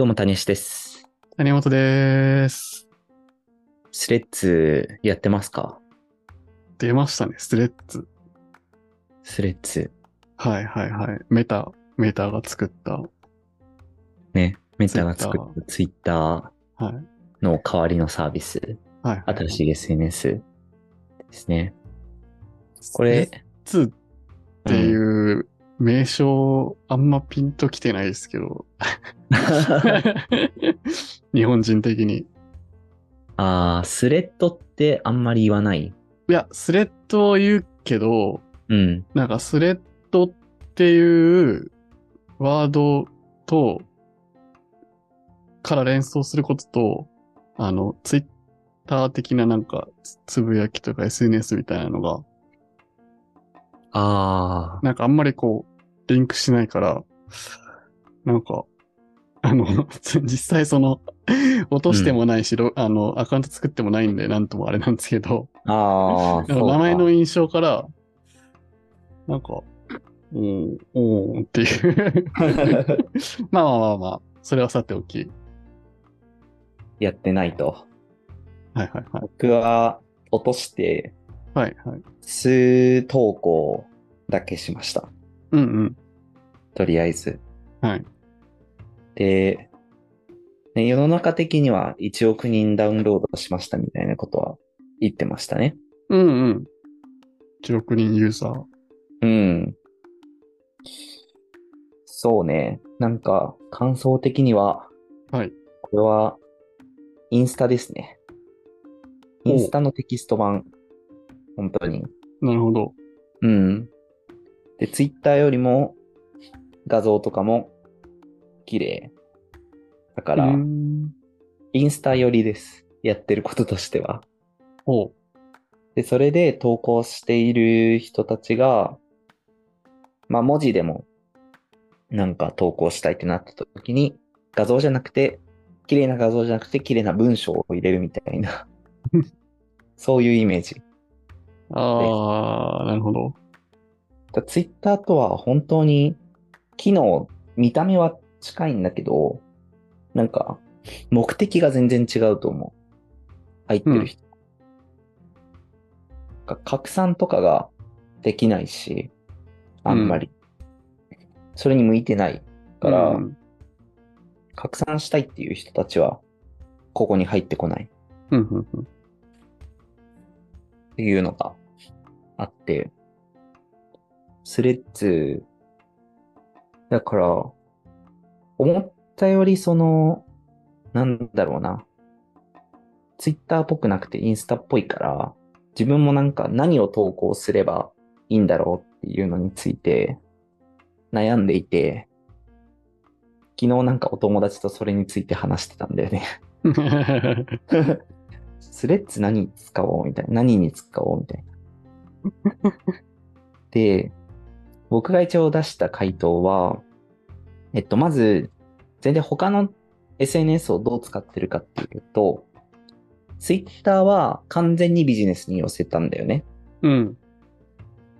どうも、谷吉です。谷本です。スレッズやってますか？出ましたね、スレッズ。スレッズ。はいはいはい。メタ、メタが作った。ね。メタが作ったツイッタはい。ーの代わりのサービス。はい。新しい SNS ですね。これ、スレッズってうんいう名称、あんまピンときてないですけど。日本人的に。あー、スレッドってあんまり言わない？いや、スレッドを言うけど、うん。なんかスレッドっていうワードと、から連想することと、あの、ツイッター的ななんかつつぶやきとか SNS みたいなのが、あなんかあんまりこう、リンクしないから、なんか、あの、実際その、落としてもないし、ロあの、アカウント作ってもないんで、なんともあれなんですけど、ー。あー、なんかそうか名前の印象から、なんか、おー、おーっていう。まあまあまあまあ、それはさておき。やってないと。はいはいはい。僕は落として、はいはい。数投稿だけしました。うんうん。とりあえず。はい。で、ね、世の中的には1億人ダウンロードしましたみたいなことは言ってましたね。うんうん。1億人ユーザー。うん。そうね。なんか、感想的には、はい。これは、インスタですね。インスタのテキスト版。本当に。なるほど。うん。で、ツイッターよりも、画像とかも、綺麗。だかうら。インスタ寄りです。やってることとしては。おう。で、それで投稿している人たちが、まあ文字でもなんか投稿したいってなった時に、画像じゃなくて、綺麗な画像じゃなくて綺麗な文章を入れるみたいな、そういうイメージ。あー、なるほど。ツイッターとは本当に機能、見た目は近いんだけど、なんか目的が全然違うと思う。入ってる人。なんか拡散とかができないし、あんまり。それに向いてないから、うん拡散したいっていう人たちは、ここに入ってこないうんうんうん。っていうのがあって、スレッズ、だから、思ったよりその、なんだろうな、ツイッターっぽくなくてインスタっぽいから、自分もなんか何を投稿すればいいんだろうっていうのについて悩んでいて、昨日なんかお友達とそれについて話してたんだよね。スレッズ何に使おうみたいな。何に使おうみたいな。で、僕が一応出した回答は、えっと、まず、全然他の SNS をどう使ってるかっていうと、ツイッターは完全にビジネスに寄せたんだよね。うん。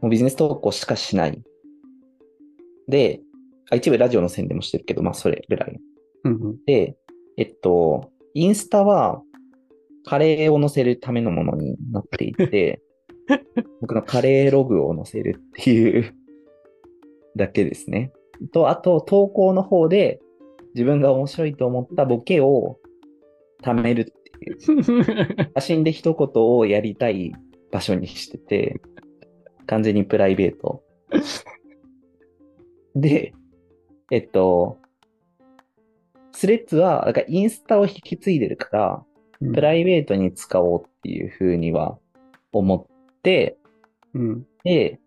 もうビジネス投稿しかしない。で、あ一部ラジオの宣伝もしてるけど、まあそれぐらい。うんうん。で、えっと、インスタは、カレーを載せるためのものになっていて、僕のカレーログを載せるっていうだけですね。と、あと、投稿の方で、自分が面白いと思ったボケを貯めるっていう、写真で一言をやりたい場所にしてて、完全にプライベート。で、えっと、スレッズは、だからインスタを引き継いでるから、プライベートに使おうっていうふうには思って、うん。で、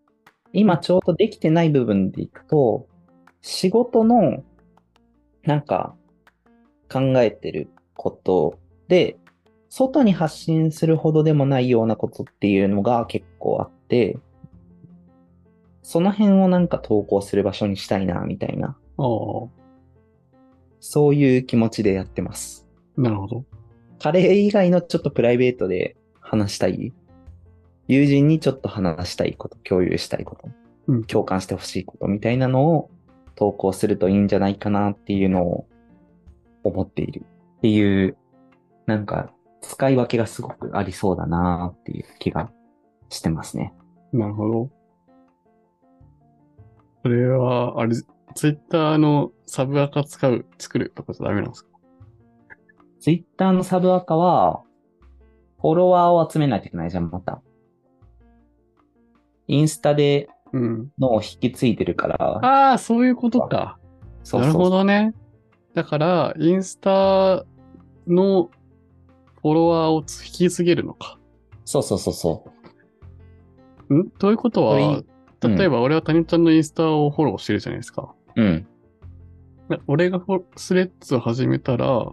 今ちょうどできてない部分でいくと、仕事の、なんか、考えてることで、外に発信するほどでもないようなことっていうのが結構あって、その辺をなんか投稿する場所にしたいな、みたいな、そういう気持ちでやってます。なるほど。カレー以外のちょっとプライベートで話したい。友人にちょっと話したいこと、共有したいこと、うん共感してほしいことみたいなのを投稿するといいんじゃないかなっていうのを思っているっていう、なんか使い分けがすごくありそうだなっていう気がしてますね。なるほど。それは、あれ、ツイッターのサブアカ使う、作るとかじゃダメなんですか？ツイッターのサブアカは、フォロワーを集めないといけないじゃん、また。インスタでうん。のを引き継いでるから、ああ、そういうことか。そうそうなるほどね。だから、インスタのフォロワーを引き継げるのか。そうそうそうそう。ん？ということは、うん例えば俺は谷ちゃんのインスタをフォローしてるじゃないですか。うん。で俺がフォスレッズを始めたら、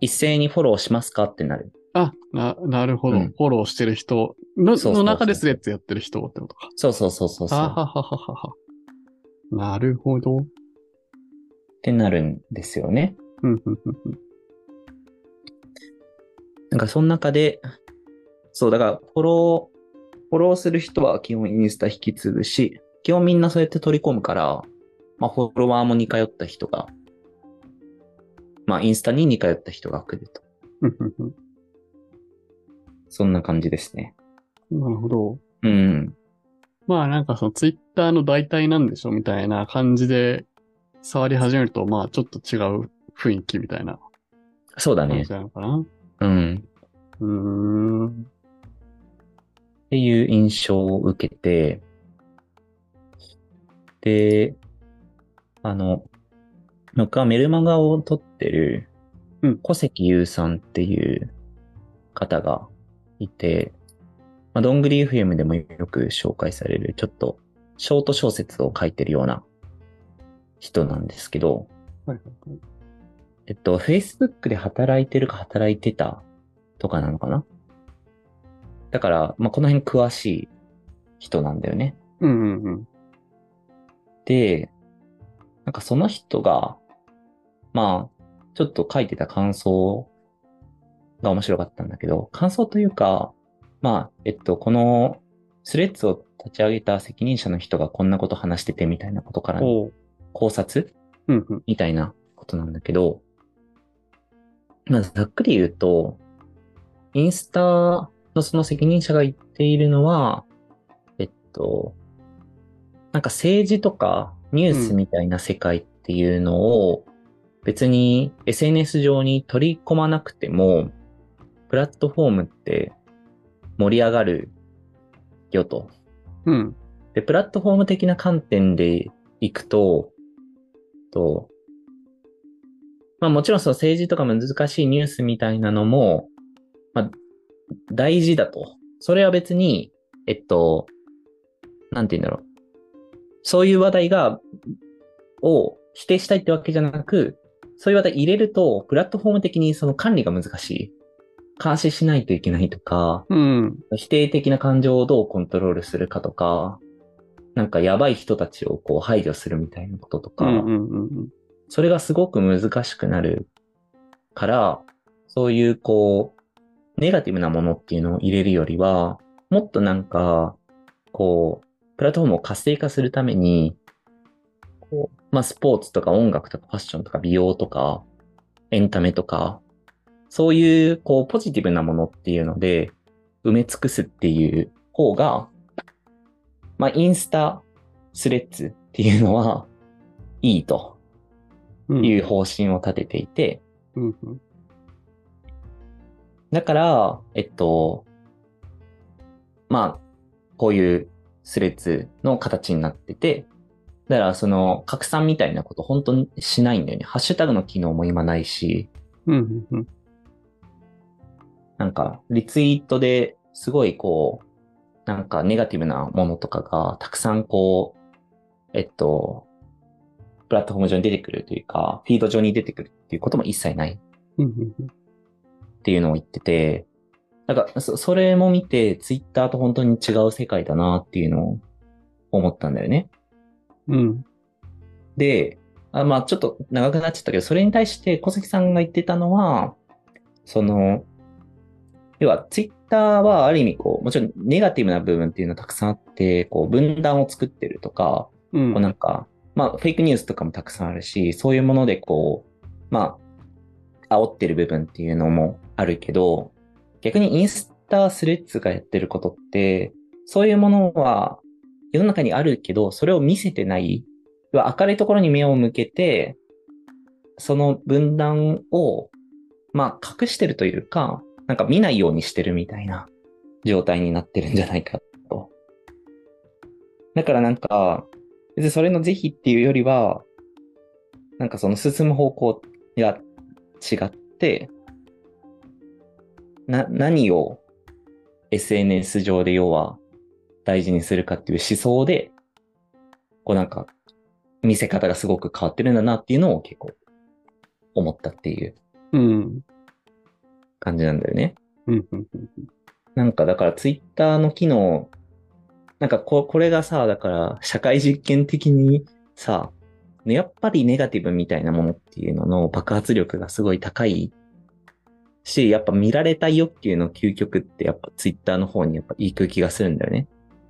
一斉にフォローしますか？ってなる。あ、な、なるほど。うんフォローしてる人のの中でスレッズやってる人ってことか。そうそうそうそうそう。あははははは。なるほど。ってなるんですよね。うん、うん、うんうん。なんかその中で、そう、だからフォロー、フォローする人は基本インスタ引き継ぐし、基本みんなそうやって取り込むから、まあフォロワーも似通った人が、まあインスタに似通った人が来ると。そんな感じですね。なるほど。うん。まあなんかそのツイッターの代替なんでしょみたいな感じで触り始めると、まあちょっと違う雰囲気みたいなそうだね。なのかな？うん。うーん。っていう印象を受けて、で、あの、僕はメルマガを撮ってるうん、小関優さんっていう方がいて、まあ、どんぐり FM でもよく紹介される、ちょっとショート小説を書いてるような人なんですけど、はいはいはい。えっと、Facebook で働いてるか働いてたとかなのかな？だから、まあ、この辺詳しい人なんだよね。うんうんうん。で、なんかその人が、まあ、ちょっと書いてた感想が面白かったんだけど、感想というか、まあ、えっと、このスレッズを立ち上げた責任者の人がこんなこと話しててみたいなことから。考察うんうん。みたいなことなんだけど、まあ、ざっくり言うと、インスタのその責任者が言っているのは、えっと、なんか政治とかニュースみたいな世界っていうのを別に SNS 上に取り込まなくても、プラットフォームって盛り上がるよと。うん。で、プラットフォーム的な観点でいくと、と、まあもちろんその政治とか難しいニュースみたいなのも、まあ大事だと。それは別に、えっと、なんて言うんだろう。そういう話題が、を否定したいってわけじゃなく、そういう話題入れると、プラットフォーム的にその管理が難しい。監視しないといけないとか、うん。否定的な感情をどうコントロールするかとか、なんかやばい人たちをこう排除するみたいなこととか、うんうんうんうん。それがすごく難しくなるから、そういうこう、ネガティブなものっていうのを入れるよりは、もっとなんか、こう、プラットフォームを活性化するために、こう、まあスポーツとか音楽とかファッションとか美容とか、エンタメとか、そういうこうポジティブなものっていうので埋め尽くすっていう方が、まあインスタ、スレッズっていうのは いいと。うんいう方針を立てていて、うんうん。だから、えっと、まあ、こういうスレッズの形になってて、だからその拡散みたいなこと本当にしないんだよね。ハッシュタグの機能も今ないし、うんうんうん。なんかリツイートですごいこう、なんかネガティブなものとかがたくさんこう、えっと、プラットフォーム上に出てくるというか、フィード上に出てくるっていうことも一切ない。っていうのを言ってて、なんか、そそれも見て、ツイッターと本当に違う世界だなっていうのを思ったんだよね。うん。で、あまあちょっと長くなっちゃったけど、それに対して小関さんが言ってたのは、その、要はツイッターはある意味こう、もちろんネガティブな部分っていうのはたくさんあって、こう分断を作ってるとか、うんこうなんか、まあ、フェイクニュースとかもたくさんあるし、そういうものでこう、まあ、煽ってる部分っていうのもあるけど、逆にインスタスレッズがやってることって、そういうものは世の中にあるけど、それを見せてない。明るいところに目を向けて、その分断を、まあ、隠してるというか、なんか見ないようにしてるみたいな状態になってるんじゃないかと。だからなんか、別にそれの是非っていうよりは、なんかその進む方向が違って、な、何を SNS 上で要は大事にするかっていう思想で、こうなんか見せ方がすごく変わってるんだなっていうのを結構思ったっていううん感じなんだよね。なんかだからツイッターの機能、なんかここれがさ、だから社会実験的にさ、やっぱりネガティブみたいなものっていうのの爆発力がすごい高いし、やっぱ見られたい欲求の究極ってやっぱツイッターの方にやっぱ行く気がするんだよね。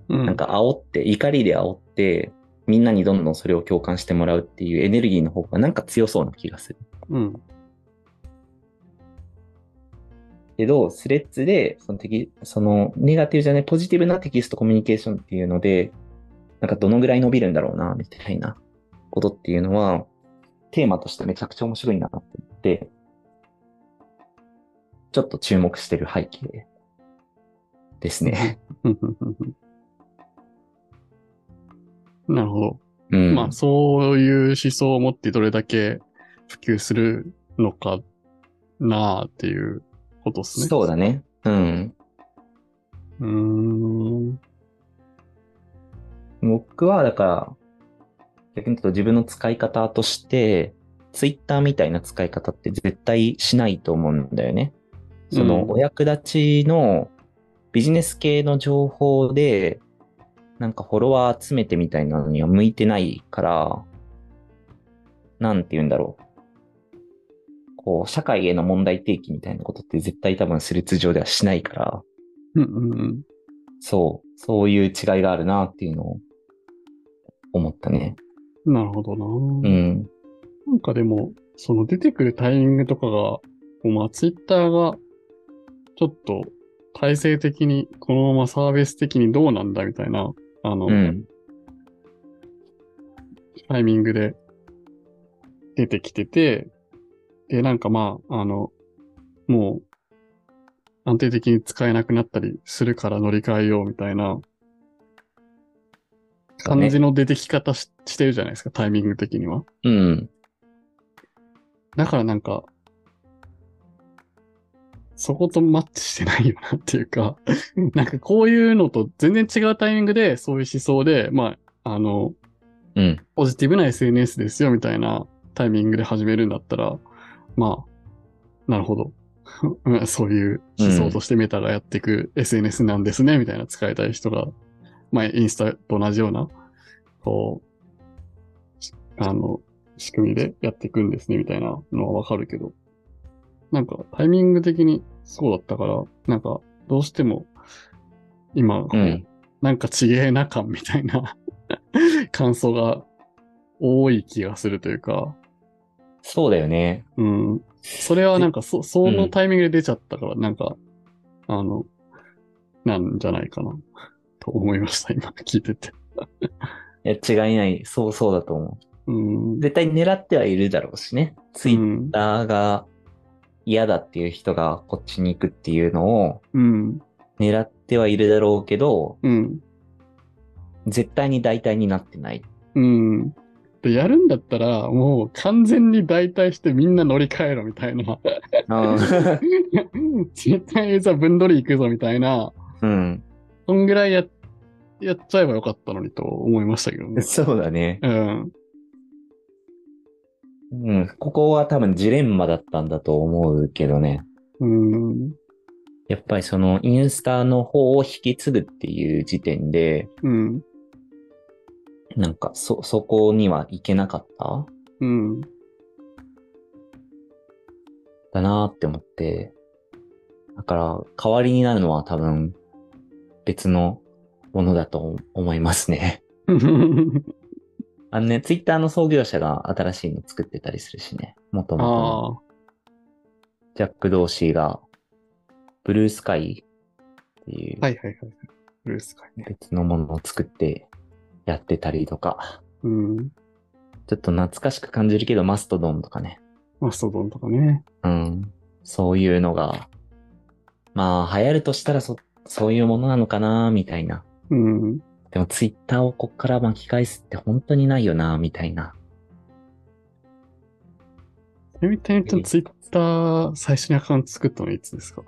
うん、なんか煽って、怒りで煽って、みんなにどんどんそれを共感してもらうっていうエネルギーの方がなんか強そうな気がする。うん。けど、スレッズで、そのテキ、その、ネガティブじゃない、ポジティブなテキストコミュニケーションっていうので、なんかどのぐらい伸びるんだろうな、みたいなことっていうのは、テーマとしてめちゃくちゃ面白いなって思って、ちょっと注目してる背景ですね。なるほど。うん、まあ、そういう思想を持ってどれだけ普及するのかなあっていうことですね。そうだね。うん。うん。僕は、だから、逆に言うと自分の使い方として、ツイッターみたいな使い方って絶対しないと思うんだよね。そのお役立ちのビジネス系の情報で、なんかフォロワー集めてみたいなのには向いてないから、なんて言うんだろう。こう、社会への問題提起みたいなことって絶対多分スレッズ上ではしないから、うんうんうん、そう、そういう違いがあるなっていうのを思ったね。なるほどな。うん。なんかでも、その出てくるタイミングとかが、まあツイッターがちょっと体制的にこのままサービス的にどうなんだみたいな、あの、うん、タイミングで出てきてて、で、なんかまあ、あの、もう安定的に使えなくなったりするから乗り換えようみたいな感じの出てき方し,、してるじゃないですか、タイミング的には。うん。だからなんか、そことマッチしてないよなっていうか なんかこういうのと全然違うタイミングでそういう思想で、まあ、あの、うん。ポジティブな SNS ですよみたいなタイミングで始めるんだったら、まあ、なるほど。そういう思想としてメタがやっていく SNS なんですね、みたいな使いたい人が、まあ、インスタと同じような、こう、あの、仕組みでやっていくんですね、みたいなのはわかるけど、なんかタイミング的にそうだったから、なんかどうしても今、うん、なんかちげえな感みたいな 感想が多い気がするというか。そうだよね。うん。それはなんかそ、そのタイミングで出ちゃったから、なんか、あの、なんじゃないかな、と思いました、今 聞いてて。いや、違いない。そうそうだと思う。うん、絶対狙ってはいるだろうしね。ツイッターが嫌だっていう人がこっちに行くっていうのを、狙ってはいるだろうけど、うん、絶対に代替になってない。うん。で、やるんだったら、もう完全に代替してみんな乗り換えろみたいな。絶対さ、分取り行くぞみたいな。うん。そんぐらいや、やっちゃえばよかったのにと思いましたけどね。そうだね。うん。うん、ここは多分ジレンマだったんだと思うけどね。うん。やっぱりそのインスタの方を引き継ぐっていう時点で、うん。なんかそ、そこには行けなかった？うん。だなって思って。だから、代わりになるのは多分別のものだと思いますね。あのね、ツイッターの創業者が新しいの作ってたりするしね。もともとジャック・ドーシーが、ブルースカイっていうはいはいはい。ブルースカイね。別のものを作ってやってたりとか、うん。ちょっと懐かしく感じるけど、マストドンとかね。マストドンとかね。うん。そういうのが、まあ、流行るとしたらそ、そういうものなのかな、みたいな。うん。でも、ツイッターをこっから巻き返すって本当にないよな、みたいな。ちなみに、テンちゃんツイッター最初にアカウント作ったのいつですか？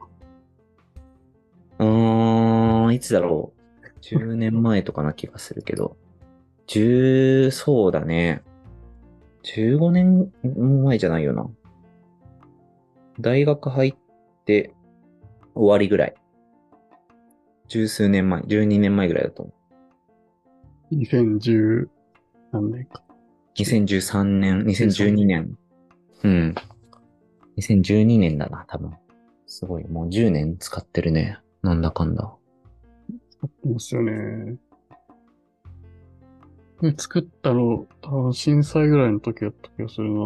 うーん、いつだろう。10年前とかな気がするけど。10、そうだね。15年前じゃないよな。大学入って終わりぐらい。十数年前、12年前ぐらいだと思う。?2010 何年か。2013年、2012年。うん。2012年だな、多分。すごい、もう10年使ってるね。なんだかんだ。使ってますよね。で作ったの、多分震災ぐらいの時だった気がするな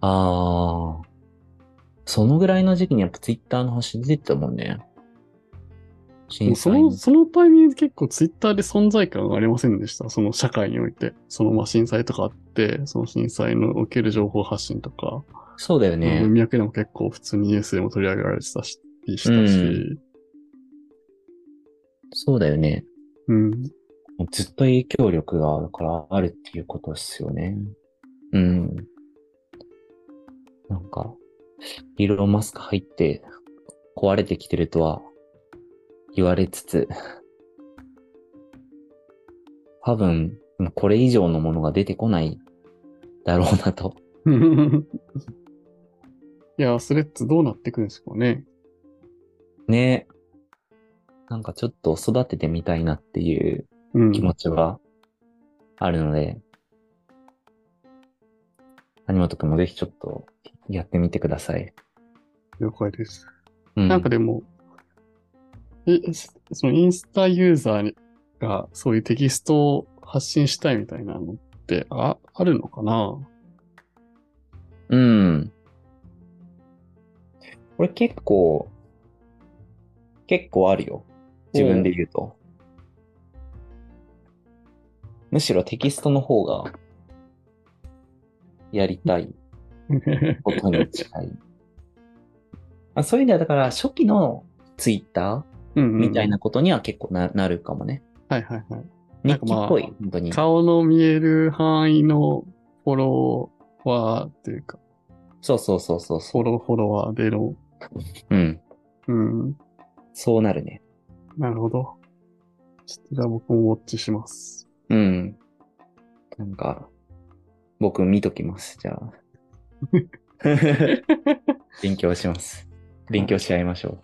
あー。そのぐらいの時期にやっぱツイッターの星出てたもんね。もそ災の、そのタイミングで結構ツイッターで存在感がありませんでした？その社会において。そのまあ震災とかあって、その震災のおける情報発信とか、そうだよね。文脈でも結構普通にニュースでも取り上げられてたし、したし、そうだよね。うん。ずっと影響力がだからあるっていうことですよね。うん。なんか、イーロン・マスク入って壊れてきてるとは言われつつ、多分、これ以上のものが出てこないだろうなと。いや、スレッズどうなっていくんですかね。ねなんかちょっと育ててみたいなっていううん。気持ちはあるので、谷本くんもぜひちょっとやってみてください。了解です。うん。なんかでも、え、そのインスタユーザーがそういうテキストを発信したいみたいなのってああるのかな？うん。これ結構、結構あるよ。自分で言うと。むしろテキストの方が、やりたいことに近い。あそういう意味では、だから初期のツイッターみたいなことには結構な,、なるかもね。はいはいはい。日記っぽい、本当に。顔の見える範囲のフォロワーっていうか、そうそうそうそうそフォローフォロワーでの、う。うん。うん。そうなるね。なるほど。ちょっとじゃあ僕もウォッチします。うん。なんか、僕見ときます、じゃあ。勉強します。勉強し合いましょう。